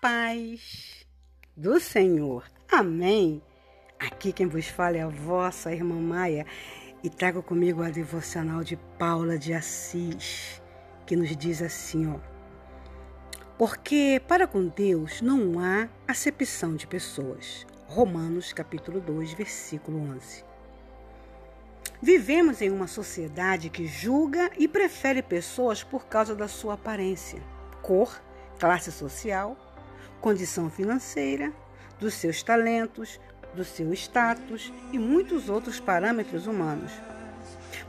paz do Senhor. Amém. Aqui quem vos fala é a vossa irmã Maia e trago comigo a devocional de Paula de Assis, que nos diz assim, ó: Porque para com Deus não há acepção de pessoas. Romanos capítulo 2, versículo 11. Vivemos em uma sociedade que julga e prefere pessoas por causa da sua aparência, cor, classe social, condição financeira, dos seus talentos, do seu status e muitos outros parâmetros humanos.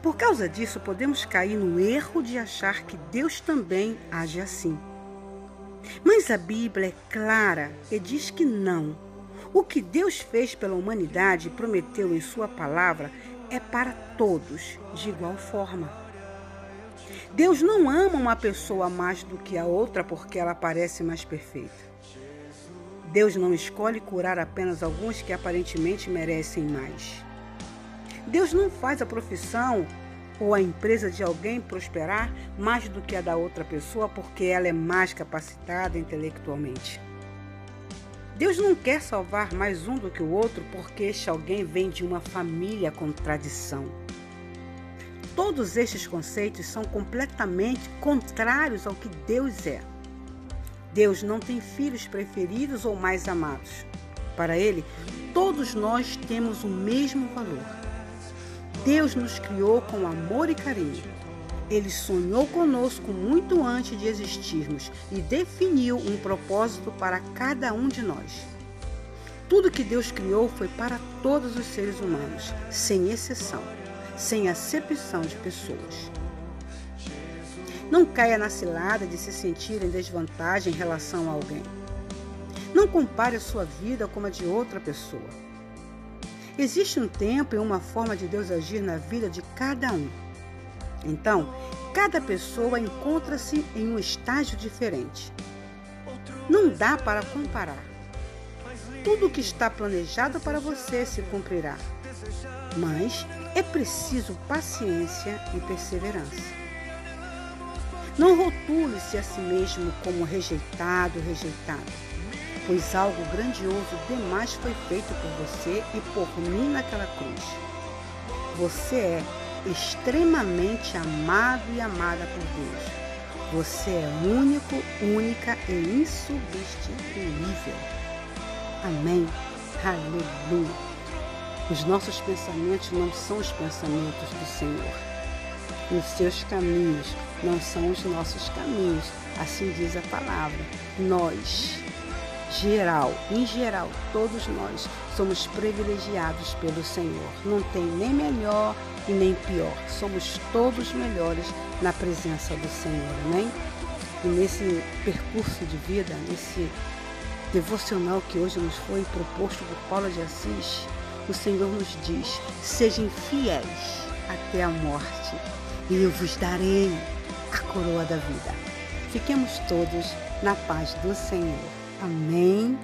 Por causa disso, podemos cair no erro de achar que Deus também age assim. Mas a Bíblia é clara e diz que não. O que Deus fez pela humanidade e prometeu em Sua palavra é para todos de igual forma. Deus não ama uma pessoa mais do que a outra porque ela parece mais perfeita. Deus não escolhe curar apenas alguns que aparentemente merecem mais. Deus não faz a profissão ou a empresa de alguém prosperar mais do que a da outra pessoa porque ela é mais capacitada intelectualmente. Deus não quer salvar mais um do que o outro porque este alguém vem de uma família com tradição. Todos estes conceitos são completamente contrários ao que Deus é. Deus não tem filhos preferidos ou mais amados. Para Ele, todos nós temos o mesmo valor. Deus nos criou com amor e carinho. Ele sonhou conosco muito antes de existirmos e definiu um propósito para cada um de nós. Tudo que Deus criou foi para todos os seres humanos, sem exceção, sem acepção de pessoas. Não caia na cilada de se sentir em desvantagem em relação a alguém. Não compare a sua vida com a de outra pessoa. Existe um tempo e uma forma de Deus agir na vida de cada um. Então, cada pessoa encontra-se em um estágio diferente. Não dá para comparar. Tudo o que está planejado para você se cumprirá. Mas é preciso paciência e perseverança. Não rotule-se a si mesmo como rejeitado, rejeitado, pois algo grandioso demais foi feito por você e por mim naquela cruz. Você é extremamente amado e amada por Deus. Você é único, única e insubstituível. Amém. Aleluia. Os nossos pensamentos não são os pensamentos do Senhor os seus caminhos não são os nossos caminhos, assim diz a palavra. Nós, geral, em geral, todos nós somos privilegiados pelo Senhor. Não tem nem melhor e nem pior. Somos todos melhores na presença do Senhor, amém? E nesse percurso de vida, nesse devocional que hoje nos foi proposto por Paulo de Assis, o Senhor nos diz: sejam fiéis até a morte e eu vos darei a coroa da vida. Fiquemos todos na paz do Senhor. Amém